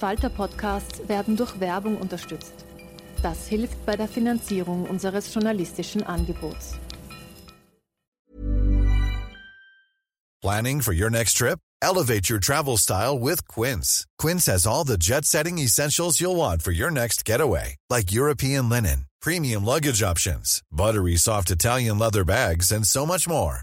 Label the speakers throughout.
Speaker 1: slash arena.
Speaker 2: Falter-Podcasts werden durch Werbung unterstützt. Das hilft bei der Finanzierung unseres journalistischen Angebots.
Speaker 3: Planning for your next trip? Elevate your travel style with Quince. Quince has all the jet-setting essentials you'll want for your next getaway, like European linen, premium luggage options, buttery soft Italian leather bags, and so much more.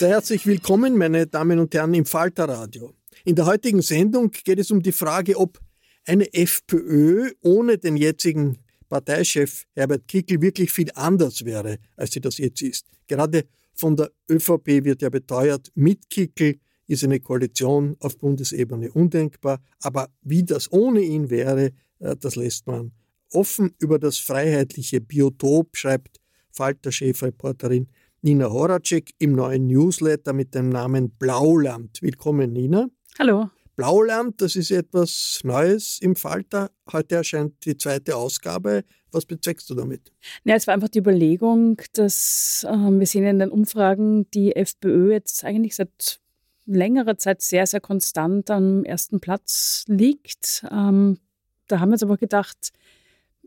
Speaker 4: Sehr herzlich willkommen, meine Damen und Herren, im Falter Radio. In der heutigen Sendung geht es um die Frage, ob eine FPÖ ohne den jetzigen Parteichef Herbert Kickl wirklich viel anders wäre, als sie das jetzt ist. Gerade von der ÖVP wird ja beteuert, mit Kickl ist eine Koalition auf Bundesebene undenkbar. Aber wie das ohne ihn wäre, äh, das lässt man offen. Über das freiheitliche Biotop schreibt Falter-Chefreporterin Nina Horacek im neuen Newsletter mit dem Namen Blauland. Willkommen, Nina.
Speaker 5: Hallo.
Speaker 4: Blauland, das ist etwas Neues im Falter. Heute erscheint die zweite Ausgabe. Was bezweckst du damit?
Speaker 5: Ja, es war einfach die Überlegung, dass äh, wir sehen in den Umfragen, die FPÖ jetzt eigentlich seit längerer Zeit sehr, sehr konstant am ersten Platz liegt. Ähm, da haben wir jetzt aber gedacht,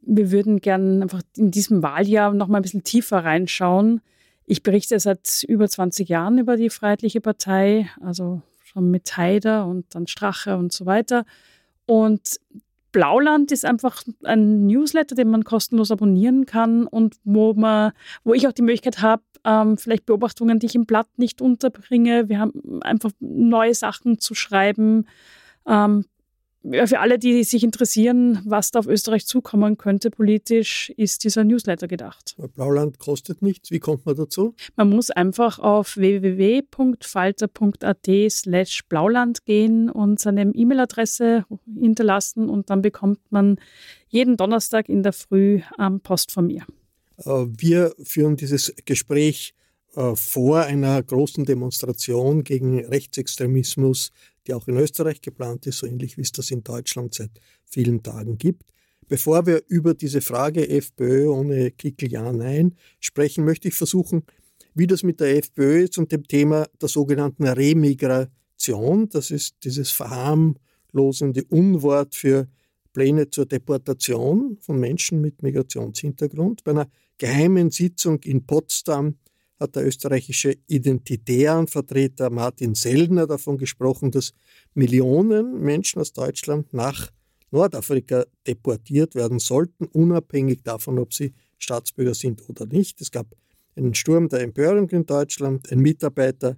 Speaker 5: wir würden gern einfach in diesem Wahljahr noch mal ein bisschen tiefer reinschauen ich berichte seit über 20 Jahren über die Freiheitliche Partei, also schon mit Haider und dann Strache und so weiter. Und Blauland ist einfach ein Newsletter, den man kostenlos abonnieren kann und wo man, wo ich auch die Möglichkeit habe, ähm, vielleicht Beobachtungen, die ich im Blatt nicht unterbringe. Wir haben einfach neue Sachen zu schreiben, ähm, für alle, die sich interessieren, was da auf Österreich zukommen könnte politisch, ist dieser Newsletter gedacht.
Speaker 4: Blauland kostet nichts. Wie kommt man dazu?
Speaker 5: Man muss einfach auf www.falter.at slash blauland gehen und seine E-Mail-Adresse hinterlassen und dann bekommt man jeden Donnerstag in der Früh Post von mir.
Speaker 4: Äh, wir führen dieses Gespräch äh, vor einer großen Demonstration gegen Rechtsextremismus die auch in Österreich geplant ist, so ähnlich wie es das in Deutschland seit vielen Tagen gibt. Bevor wir über diese Frage FPÖ ohne Kickel Ja, Nein sprechen, möchte ich versuchen, wie das mit der FPÖ ist und dem Thema der sogenannten Remigration. Das ist dieses verharmlosende Unwort für Pläne zur Deportation von Menschen mit Migrationshintergrund. Bei einer geheimen Sitzung in Potsdam hat der österreichische Identitärenvertreter Martin Sellner davon gesprochen, dass Millionen Menschen aus Deutschland nach Nordafrika deportiert werden sollten, unabhängig davon, ob sie Staatsbürger sind oder nicht. Es gab einen Sturm der Empörung in Deutschland. Ein Mitarbeiter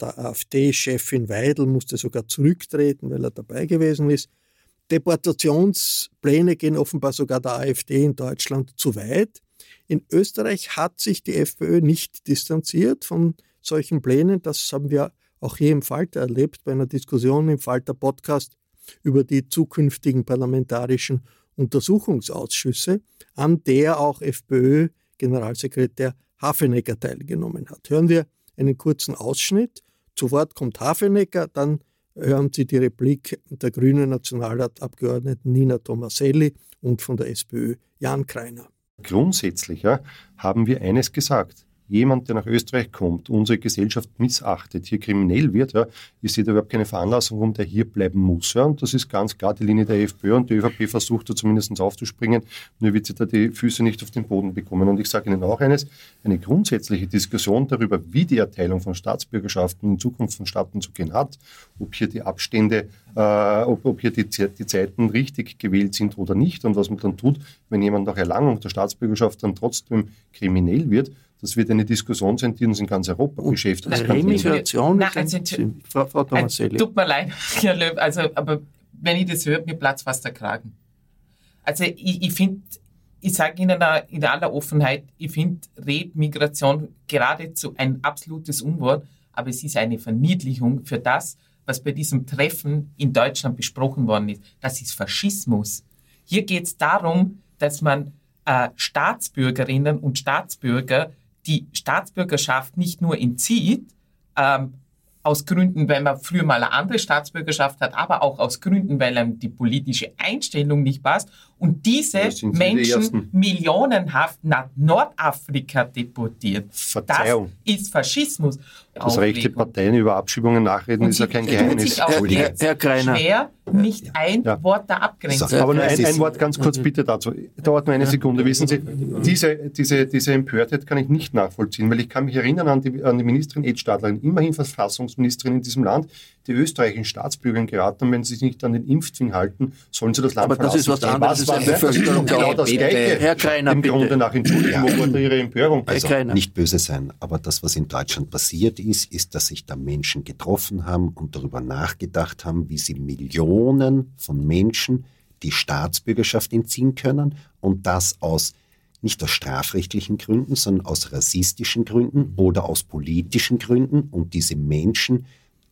Speaker 4: der AfD-Chefin Weidel musste sogar zurücktreten, weil er dabei gewesen ist. Deportationspläne gehen offenbar sogar der AfD in Deutschland zu weit. In Österreich hat sich die FPÖ nicht distanziert von solchen Plänen. Das haben wir auch hier im Falter erlebt bei einer Diskussion im Falter Podcast über die zukünftigen parlamentarischen Untersuchungsausschüsse, an der auch FPÖ FPÖ-Generalsekretär Hafenecker teilgenommen hat. Hören wir einen kurzen Ausschnitt. Zu Wort kommt Hafenecker, dann hören Sie die Replik der grünen Nationalratabgeordneten Nina Tomaselli und von der SPÖ Jan Kreiner.
Speaker 6: Grundsätzlich ja, haben wir eines gesagt jemand, der nach Österreich kommt, unsere Gesellschaft missachtet, hier kriminell wird, ja, ich sehe da überhaupt keine Veranlassung, warum der hier bleiben muss. Ja. Und das ist ganz klar die Linie der FPÖ und die ÖVP versucht da zumindest aufzuspringen, nur wird sie da die Füße nicht auf den Boden bekommen. Und ich sage Ihnen auch eines, eine grundsätzliche Diskussion darüber, wie die Erteilung von Staatsbürgerschaften in Zukunft vonstatten zu gehen hat, ob hier die Abstände, äh, ob, ob hier die, die Zeiten richtig gewählt sind oder nicht und was man dann tut, wenn jemand nach Erlangung der Staatsbürgerschaft dann trotzdem kriminell wird, das wird eine Diskussion sein, die uns in ganz Europa und beschäftigt.
Speaker 4: Remigration,
Speaker 7: Nein, also, Frau, Frau Tomaselli. Tut mir leid, Herr Löw, also, aber wenn ich das höre, mir platzt fast der Kragen. Also ich, ich finde, ich sage Ihnen in aller Offenheit, ich finde Remigration geradezu ein absolutes Unwort, aber es ist eine Verniedlichung für das, was bei diesem Treffen in Deutschland besprochen worden ist. Das ist Faschismus. Hier geht es darum, dass man äh, Staatsbürgerinnen und Staatsbürger die Staatsbürgerschaft nicht nur entzieht, ähm, aus Gründen, weil man früher mal eine andere Staatsbürgerschaft hat, aber auch aus Gründen, weil einem die politische Einstellung nicht passt. Und diese Menschen millionenhaft nach Nordafrika deportiert.
Speaker 6: Verzeihung.
Speaker 7: Das ist Faschismus.
Speaker 6: Das rechte Parteien über Abschiebungen nachreden, ist ja kein Geheimnis.
Speaker 7: Herr, Herr Kreiner. Schwer, nicht ein ja. Wort der Abgrenzung.
Speaker 6: So, aber nur ein, ein, Wort ganz kurz bitte dazu. Dauert nur eine Sekunde. Wissen Sie, diese, diese, diese Empörtheit kann ich nicht nachvollziehen, weil ich kann mich erinnern an die, an die Ministerin Ed Stadlerin, immerhin Verfassungsministerin in diesem Land, die österreichischen Staatsbürgern geraten, wenn sie sich nicht an den Impfzwang halten, sollen sie das Land
Speaker 4: aber verlassen. Aber das ist was anderes als eine Bevölkerung.
Speaker 6: Genau das Gleiche.
Speaker 4: Herr Kreiner,
Speaker 6: Im bitte. Grunde nach Entschuldigung, wo wurde Ihre Empörung?
Speaker 8: Also, nicht böse sein, aber das, was in Deutschland passiert ist, ist, dass sich da Menschen getroffen haben und darüber nachgedacht haben, wie sie Millionen von Menschen die Staatsbürgerschaft entziehen können und das aus nicht aus strafrechtlichen Gründen, sondern aus rassistischen Gründen oder aus politischen Gründen und diese Menschen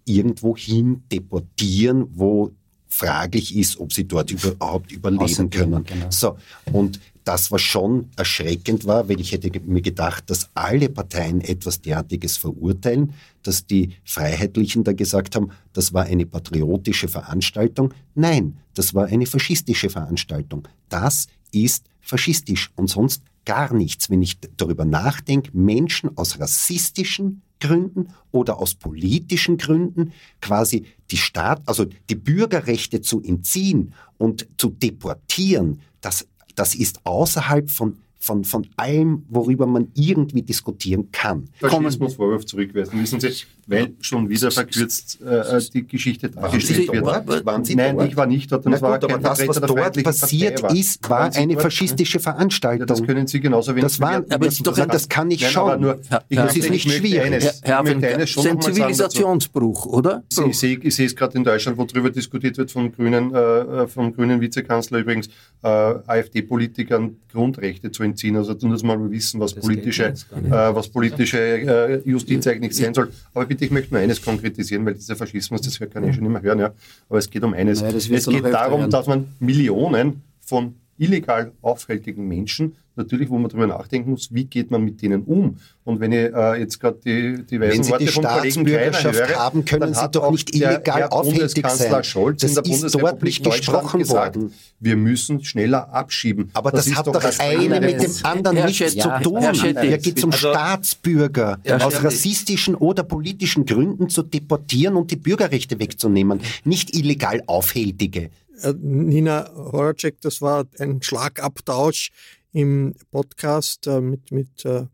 Speaker 8: irgendwo hin deportieren, wo fraglich ist, ob sie dort überhaupt überleben können. Genau. So, und das, was schon erschreckend war, weil ich hätte mir gedacht, dass alle Parteien etwas derartiges verurteilen, dass die Freiheitlichen da gesagt haben, das war eine patriotische Veranstaltung. Nein, das war eine faschistische Veranstaltung. Das ist faschistisch und sonst gar nichts. Wenn ich darüber nachdenke, Menschen aus rassistischen Gründen oder aus politischen Gründen quasi die Staat, also die Bürgerrechte zu entziehen und zu deportieren, das, das ist außerhalb von von, von allem, worüber man irgendwie diskutieren kann.
Speaker 6: Faschismusvorwurf zurückweisen, wissen Sie, weil schon wieder verkürzt äh, die Geschichte dargestellt wird.
Speaker 8: Dort? Waren Sie Nein, dort? ich war nicht dort. Und
Speaker 6: war gut, aber das, was dort passiert war. ist, war eine faschistische Veranstaltung. Ja,
Speaker 8: das können Sie genauso wenig
Speaker 6: das war, aber das, doch, das kann ich Nein, schon. Nur,
Speaker 8: ich das ist nicht schwierig. Eines,
Speaker 4: Herr, Herr, Herr ist ein Zivilisationsbruch, oder?
Speaker 6: Ich sehe, ich sehe es gerade in Deutschland, wo darüber diskutiert wird vom grünen, äh, vom grünen Vizekanzler übrigens, äh, AfD-Politikern Grundrechte zu entziehen. Also tun das mal wissen, was das politische, äh, was politische äh, Justiz eigentlich sein soll. Aber bitte, ich möchte nur eines konkretisieren, weil dieser Faschismus, das kann ich schon immer hören, ja. Aber es geht um eines. Naja, es geht darum, dass man Millionen von illegal aufhältigen Menschen natürlich, wo man darüber nachdenken muss, wie geht man mit denen um. Und wenn ich äh, jetzt gerade die, die
Speaker 8: weisen Worte vom Kollegen Kreiner höre, haben, können sie doch nicht illegal aufhältig sein.
Speaker 6: Scholz das in der ist dort nicht gesprochen gesagt, worden. Wir müssen schneller abschieben.
Speaker 8: Aber das, das hat doch das eine mit dem anderen Herr nichts zu tun. Hier geht es um also, Staatsbürger aus rassistischen oder politischen Gründen zu deportieren und die Bürgerrechte wegzunehmen, nicht illegal Aufhältige.
Speaker 4: Äh, Nina Horacek, das war ein Schlagabtausch im Podcast äh, mit, mit äh,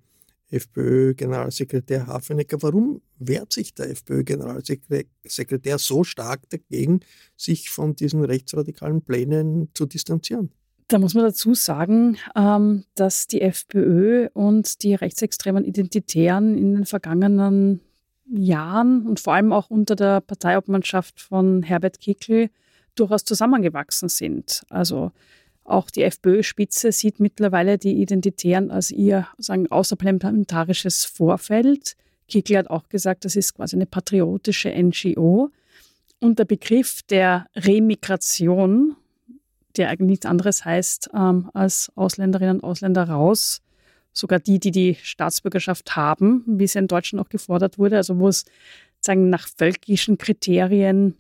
Speaker 4: FPÖ-Generalsekretär Hafenecker. Warum wehrt sich der FPÖ-Generalsekretär so stark dagegen, sich von diesen rechtsradikalen Plänen zu distanzieren?
Speaker 5: Da muss man dazu sagen, ähm, dass die FPÖ und die rechtsextremen Identitären in den vergangenen Jahren und vor allem auch unter der Parteiobmannschaft von Herbert Kickl durchaus zusammengewachsen sind. Also auch die FPÖ-Spitze sieht mittlerweile die Identitären als ihr sagen, außerparlamentarisches Vorfeld. Kickl hat auch gesagt, das ist quasi eine patriotische NGO. Und der Begriff der Remigration, der eigentlich nichts anderes heißt ähm, als Ausländerinnen und Ausländer raus, sogar die, die die Staatsbürgerschaft haben, wie es ja in Deutschland auch gefordert wurde, also wo es sagen nach völkischen Kriterien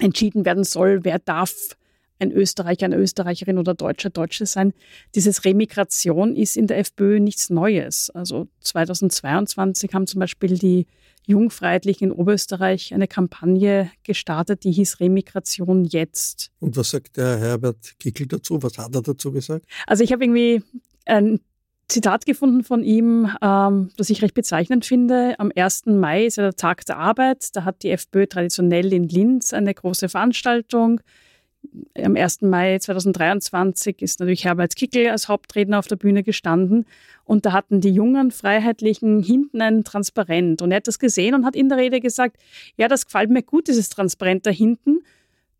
Speaker 5: entschieden werden soll, wer darf ein Österreicher, eine Österreicherin oder Deutscher, Deutsche sein. Dieses Remigration ist in der FPÖ nichts Neues. Also 2022 haben zum Beispiel die Jungfreiheitlichen in Oberösterreich eine Kampagne gestartet, die hieß Remigration jetzt.
Speaker 4: Und was sagt der Herbert Kickel dazu? Was hat er dazu gesagt?
Speaker 5: Also ich habe irgendwie ein Zitat gefunden von ihm, ähm, das ich recht bezeichnend finde. Am 1. Mai ist ja der Tag der Arbeit. Da hat die FPÖ traditionell in Linz eine große Veranstaltung. Am 1. Mai 2023 ist natürlich Herbert Kickel als Hauptredner auf der Bühne gestanden. Und da hatten die jungen Freiheitlichen hinten ein Transparent. Und er hat das gesehen und hat in der Rede gesagt, ja, das gefällt mir gut, dieses Transparent da hinten.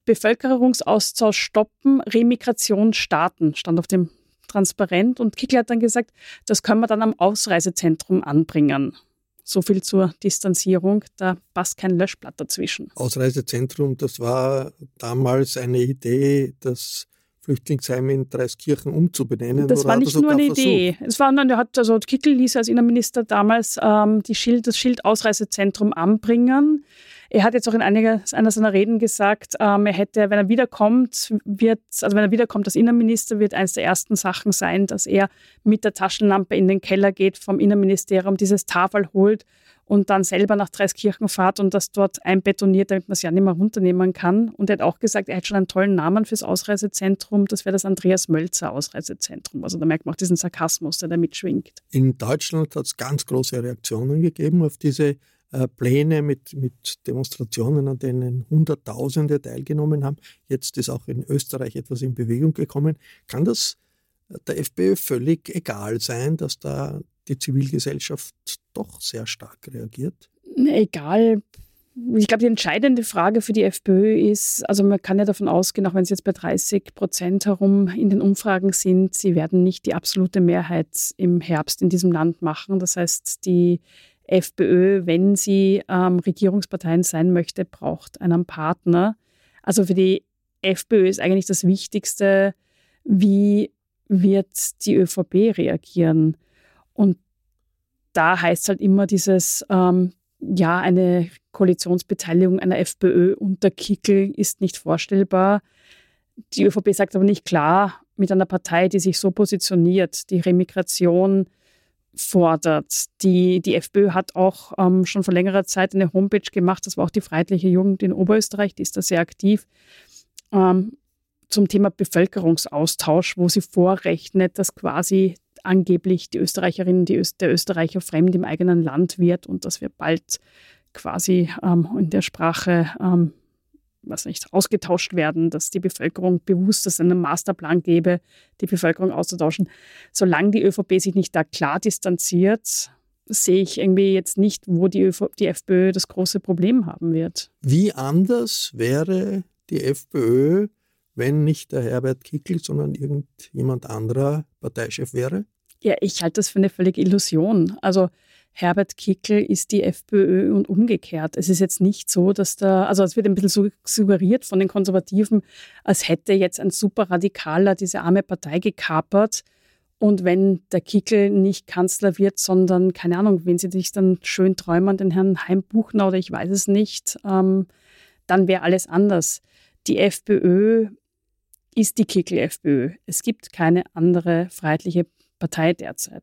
Speaker 5: Bevölkerungsaustausch stoppen, Remigration starten, stand auf dem transparent. Und Kickl hat dann gesagt, das können wir dann am Ausreisezentrum anbringen. So viel zur Distanzierung, da passt kein Löschblatt dazwischen.
Speaker 4: Ausreisezentrum, das war damals eine Idee, das Flüchtlingsheim in Dreiskirchen umzubenennen.
Speaker 5: Das war nicht nur eine Idee. Es war, hat, also Kickel ließ als Innenminister damals ähm, die Schild, das Schild Ausreisezentrum anbringen. Er hat jetzt auch in einiger, einer seiner Reden gesagt, ähm, er hätte, wenn er wiederkommt, wird, also wenn er wiederkommt als Innenminister, wird eines der ersten Sachen sein, dass er mit der Taschenlampe in den Keller geht vom Innenministerium, dieses Tafel holt und dann selber nach Dreiskirchen fahrt und das dort einbetoniert, damit man es ja nicht mehr runternehmen kann. Und er hat auch gesagt, er hat schon einen tollen Namen fürs Ausreisezentrum. Das wäre das Andreas Mölzer Ausreisezentrum. Also da merkt man auch diesen Sarkasmus, der da mitschwingt.
Speaker 4: In Deutschland hat es ganz große Reaktionen gegeben auf diese äh, Pläne mit, mit Demonstrationen, an denen Hunderttausende teilgenommen haben. Jetzt ist auch in Österreich etwas in Bewegung gekommen. Kann das der FPÖ völlig egal sein, dass da die Zivilgesellschaft doch sehr stark reagiert?
Speaker 5: Egal. Ich glaube, die entscheidende Frage für die FPÖ ist, also man kann ja davon ausgehen, auch wenn sie jetzt bei 30 Prozent herum in den Umfragen sind, sie werden nicht die absolute Mehrheit im Herbst in diesem Land machen. Das heißt, die FPÖ, wenn sie ähm, Regierungsparteien sein möchte, braucht einen Partner. Also für die FPÖ ist eigentlich das Wichtigste, wie wird die ÖVP reagieren. Und da heißt halt immer dieses, ähm, ja, eine Koalitionsbeteiligung einer FPÖ unter Kickel ist nicht vorstellbar. Die ÖVP sagt aber nicht klar, mit einer Partei, die sich so positioniert, die Remigration fordert. Die, die FPÖ hat auch ähm, schon vor längerer Zeit eine Homepage gemacht, das war auch die Freiheitliche Jugend in Oberösterreich, die ist da sehr aktiv, ähm, zum Thema Bevölkerungsaustausch, wo sie vorrechnet, dass quasi angeblich die Österreicherin, die Öst der Österreicher fremd im eigenen Land wird und dass wir bald quasi ähm, in der Sprache ähm, was nicht, ausgetauscht werden, dass die Bevölkerung bewusst, dass es einen Masterplan gäbe, die Bevölkerung auszutauschen. Solange die ÖVP sich nicht da klar distanziert, sehe ich irgendwie jetzt nicht, wo die, ÖV die FPÖ das große Problem haben wird.
Speaker 4: Wie anders wäre die FPÖ, wenn nicht der Herbert Kickl, sondern irgendjemand anderer Parteichef wäre?
Speaker 5: Ja, ich halte das für eine völlige Illusion. Also Herbert Kickl ist die FPÖ und umgekehrt. Es ist jetzt nicht so, dass da, also es wird ein bisschen suggeriert von den Konservativen, als hätte jetzt ein Superradikaler diese arme Partei gekapert. Und wenn der Kickl nicht Kanzler wird, sondern, keine Ahnung, wenn sie sich dann schön träumen, den Herrn Heimbuchner oder ich weiß es nicht, ähm, dann wäre alles anders. Die FPÖ ist die Kickl-FPÖ. Es gibt keine andere freiheitliche Partei derzeit.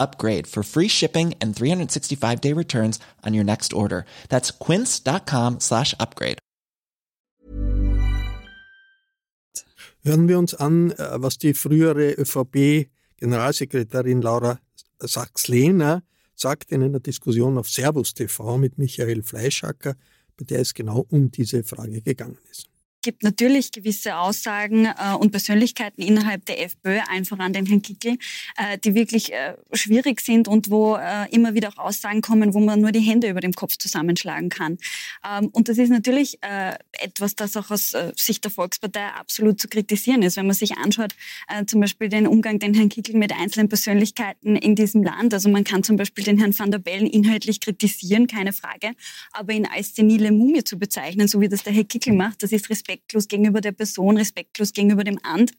Speaker 9: upgrade for free shipping and 365 day returns on your next order. That's quince.com slash upgrade.
Speaker 4: Hören wir uns an, äh, was die frühere ÖVP-Generalsekretärin Laura Sachs-Lehner sagt in einer Diskussion auf Servus TV mit Michael Fleischacker, bei der es genau um diese Frage gegangen ist.
Speaker 10: Gibt natürlich gewisse Aussagen äh, und Persönlichkeiten innerhalb der FPÖ, einfach an den Herrn Kickel, äh, die wirklich äh, schwierig sind und wo äh, immer wieder auch Aussagen kommen, wo man nur die Hände über dem Kopf zusammenschlagen kann. Ähm, und das ist natürlich äh, etwas, das auch aus äh, Sicht der Volkspartei absolut zu kritisieren ist. Wenn man sich anschaut, zum Beispiel den Umgang, den Herrn Kickel mit einzelnen Persönlichkeiten in diesem Land. Also man kann zum Beispiel den Herrn van der Bellen inhaltlich kritisieren, keine Frage, aber ihn als senile Mumie zu bezeichnen, so wie das der Herr Kickel macht, das ist Respekt respektlos gegenüber der Person, respektlos gegenüber dem Amt.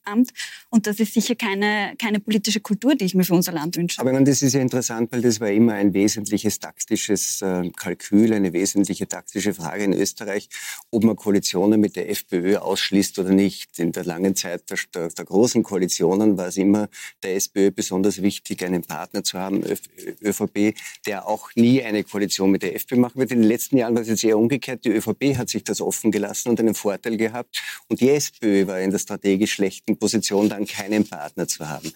Speaker 10: Und das ist sicher keine, keine politische Kultur, die ich mir für unser Land wünsche.
Speaker 11: Aber meine, das ist ja interessant, weil das war immer ein wesentliches taktisches äh, Kalkül, eine wesentliche taktische Frage in Österreich, ob man Koalitionen mit der FPÖ ausschließt oder nicht. In der langen Zeit der, der, der großen Koalitionen war es immer der SPÖ besonders wichtig, einen Partner zu haben, ÖVP, der auch nie eine Koalition mit der FPÖ machen wird. In den letzten Jahren war es jetzt eher umgekehrt. Die ÖVP hat sich das offen gelassen und einen Vorteil gehabt. Und die SPÖ war in der strategisch schlechten Position, dann keinen Partner zu haben.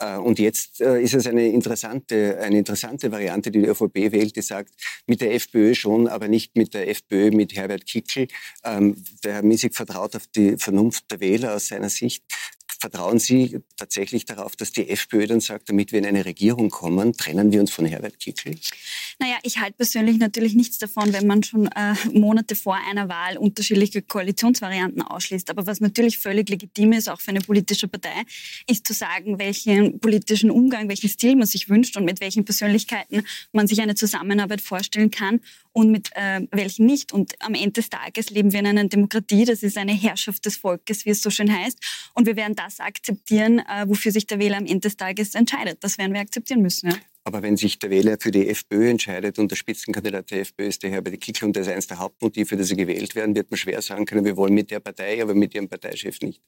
Speaker 11: Äh, und jetzt äh, ist es eine interessante, eine interessante Variante, die die ÖVP wählt, die sagt, mit der FPÖ schon, aber nicht mit der FPÖ, mit Herbert Kickl. Ähm, der Herr Miesig vertraut auf die Vernunft der Wähler aus seiner Sicht. Vertrauen Sie tatsächlich darauf, dass die FPÖ dann sagt, damit wir in eine Regierung kommen, trennen wir uns von Herbert Kickl?
Speaker 10: Naja, ich halte persönlich natürlich nichts davon, wenn man schon äh, Monate vor einer Wahl unterschiedliche Koalitionsvarianten ausschließt. Aber was natürlich völlig legitim ist, auch für eine politische Partei, ist zu sagen, welchen politischen Umgang, welchen Stil man sich wünscht und mit welchen Persönlichkeiten man sich eine Zusammenarbeit vorstellen kann und mit äh, welchen nicht. Und am Ende des Tages leben wir in einer Demokratie, das ist eine Herrschaft des Volkes, wie es so schön heißt. Und wir werden das akzeptieren, äh, wofür sich der Wähler am Ende des Tages entscheidet. Das werden wir akzeptieren müssen. Ja.
Speaker 11: Aber wenn sich der Wähler für die FPÖ entscheidet und der Spitzenkandidat der FPÖ ist der Herbert Kickl und das ist eines der Hauptmotive, dass sie gewählt werden, wird man schwer sagen können, wir wollen mit der Partei, aber mit ihrem Parteichef nicht.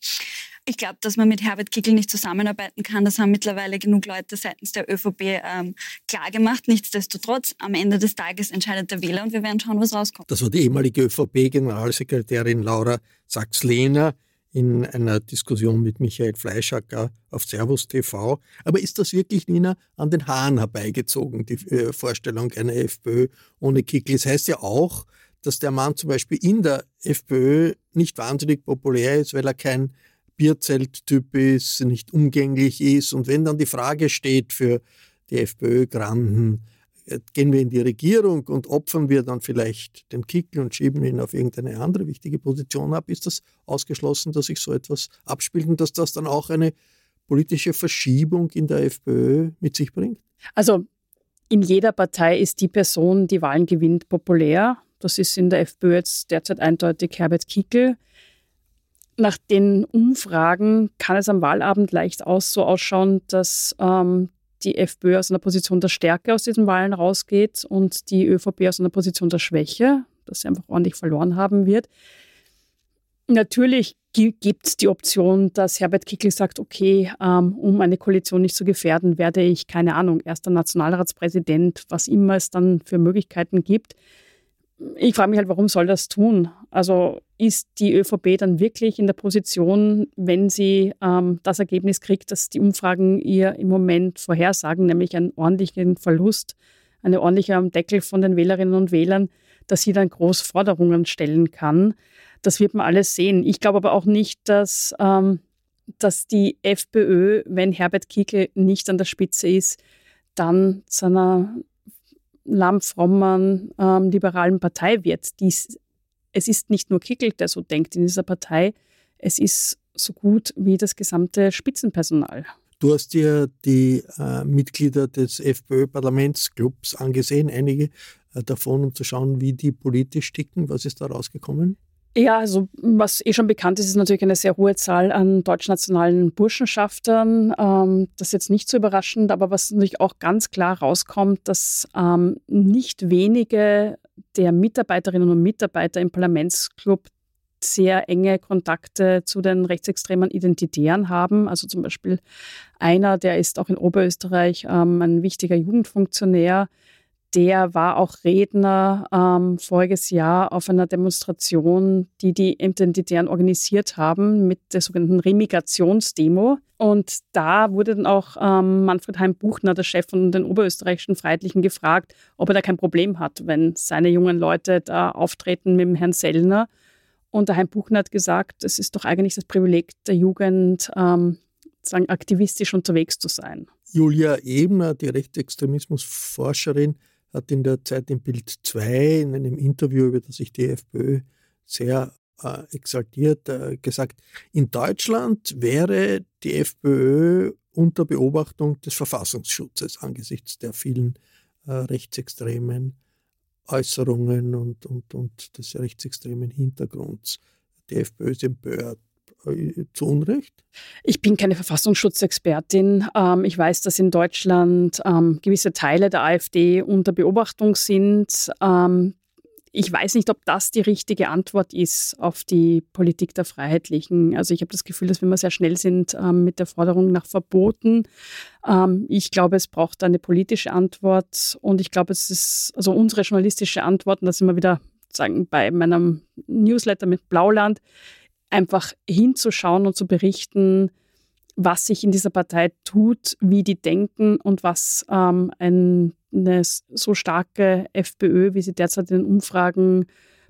Speaker 10: Ich glaube, dass man mit Herbert Kickl nicht zusammenarbeiten kann. Das haben mittlerweile genug Leute seitens der ÖVP ähm, klargemacht. Nichtsdestotrotz, am Ende des Tages entscheidet der Wähler und wir werden schauen, was rauskommt.
Speaker 4: Das war die ehemalige ÖVP-Generalsekretärin Laura Sachs-Lehner in einer Diskussion mit Michael Fleischacker auf Servus TV. Aber ist das wirklich, Nina, an den Haaren herbeigezogen, die äh, Vorstellung einer FPÖ ohne Kickl? Das heißt ja auch, dass der Mann zum Beispiel in der FPÖ nicht wahnsinnig populär ist, weil er kein Bierzelttyp ist, nicht umgänglich ist. Und wenn dann die Frage steht für die FPÖ-Granden, gehen wir in die Regierung und opfern wir dann vielleicht den Kickel und schieben ihn auf irgendeine andere wichtige Position ab, ist das ausgeschlossen, dass sich so etwas abspielt und dass das dann auch eine politische Verschiebung in der FPÖ mit sich bringt?
Speaker 5: Also in jeder Partei ist die Person, die Wahlen gewinnt, populär. Das ist in der FPÖ jetzt derzeit eindeutig Herbert Kickel. Nach den Umfragen kann es am Wahlabend leicht aus so ausschauen, dass ähm, die FPÖ aus einer Position der Stärke aus diesen Wahlen rausgeht und die ÖVP aus einer Position der Schwäche, dass sie einfach ordentlich verloren haben wird. Natürlich gibt es die Option, dass Herbert Kickl sagt, okay, ähm, um eine Koalition nicht zu gefährden, werde ich, keine Ahnung, erster Nationalratspräsident, was immer es dann für Möglichkeiten gibt ich frage mich halt, warum soll das tun? Also ist die ÖVP dann wirklich in der Position, wenn sie ähm, das Ergebnis kriegt, dass die Umfragen ihr im Moment vorhersagen, nämlich einen ordentlichen Verlust, eine ordentliche am Deckel von den Wählerinnen und Wählern, dass sie dann groß Forderungen stellen kann. Das wird man alles sehen. Ich glaube aber auch nicht, dass, ähm, dass die FPÖ, wenn Herbert Kickl nicht an der Spitze ist, dann zu einer lammfrommen ähm, liberalen Partei wird. Dies, es ist nicht nur Kickel, der so denkt in dieser Partei, es ist so gut wie das gesamte Spitzenpersonal.
Speaker 4: Du hast dir die äh, Mitglieder des FPÖ-Parlamentsclubs angesehen, einige äh, davon, um zu schauen, wie die politisch ticken. Was ist da rausgekommen?
Speaker 5: Ja, also was eh schon bekannt ist, ist natürlich eine sehr hohe Zahl an deutschnationalen Burschenschaftern. Ähm, das ist jetzt nicht so überraschend, aber was natürlich auch ganz klar rauskommt, dass ähm, nicht wenige der Mitarbeiterinnen und Mitarbeiter im Parlamentsclub sehr enge Kontakte zu den rechtsextremen Identitären haben. Also zum Beispiel einer, der ist auch in Oberösterreich ähm, ein wichtiger Jugendfunktionär, der war auch Redner ähm, voriges Jahr auf einer Demonstration, die die Identitären organisiert haben mit der sogenannten Remigrationsdemo. Und da wurde dann auch ähm, Manfred Heim-Buchner, der Chef von den oberösterreichischen Freiheitlichen, gefragt, ob er da kein Problem hat, wenn seine jungen Leute da auftreten mit dem Herrn Sellner. Und der Hein Buchner hat gesagt, es ist doch eigentlich das Privileg der Jugend, ähm, sagen, aktivistisch unterwegs zu sein.
Speaker 4: Julia Ebner, die Rechtsextremismusforscherin, hat in der Zeit im Bild 2 in einem Interview, über das sich die FPÖ sehr äh, exaltiert, äh, gesagt, in Deutschland wäre die FPÖ unter Beobachtung des Verfassungsschutzes angesichts der vielen äh, rechtsextremen Äußerungen und, und, und des rechtsextremen Hintergrunds. Die FPÖ ist empört. Äh, zu Unrecht?
Speaker 5: Ich bin keine Verfassungsschutzexpertin. Ähm, ich weiß, dass in Deutschland ähm, gewisse Teile der AfD unter Beobachtung sind. Ähm, ich weiß nicht, ob das die richtige Antwort ist auf die Politik der Freiheitlichen. Also ich habe das Gefühl, dass wir sehr schnell sind mit der Forderung nach Verboten. Ich glaube, es braucht eine politische Antwort und ich glaube, es ist also unsere journalistische Antwort, und das wir wieder sagen bei meinem Newsletter mit Blauland, einfach hinzuschauen und zu berichten, was sich in dieser Partei tut, wie die denken und was ähm, eine so starke FPÖ, wie sie derzeit in den Umfragen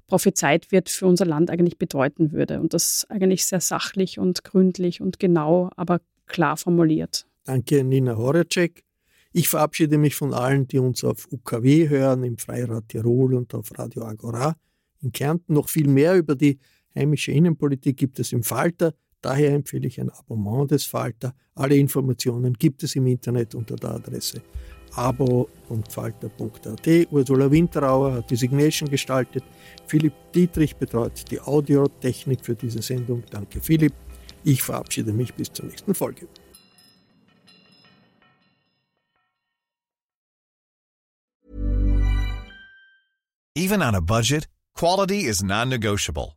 Speaker 5: prophezeit wird, für unser Land eigentlich bedeuten würde. Und das eigentlich sehr sachlich und gründlich und genau, aber klar formuliert.
Speaker 4: Danke, Nina Horacek. Ich verabschiede mich von allen, die uns auf UKW hören, im Freirad Tirol und auf Radio Agora in Kärnten. Noch viel mehr über die heimische Innenpolitik gibt es im Falter. Daher empfehle ich ein Abonnement des Falter. Alle Informationen gibt es im Internet unter der Adresse abo.falter.at. Ursula Winterauer hat die Signation gestaltet. Philipp Dietrich betreut die Audiotechnik für diese Sendung. Danke, Philipp. Ich verabschiede mich bis zur nächsten Folge.
Speaker 3: Even on a budget, quality is non-negotiable.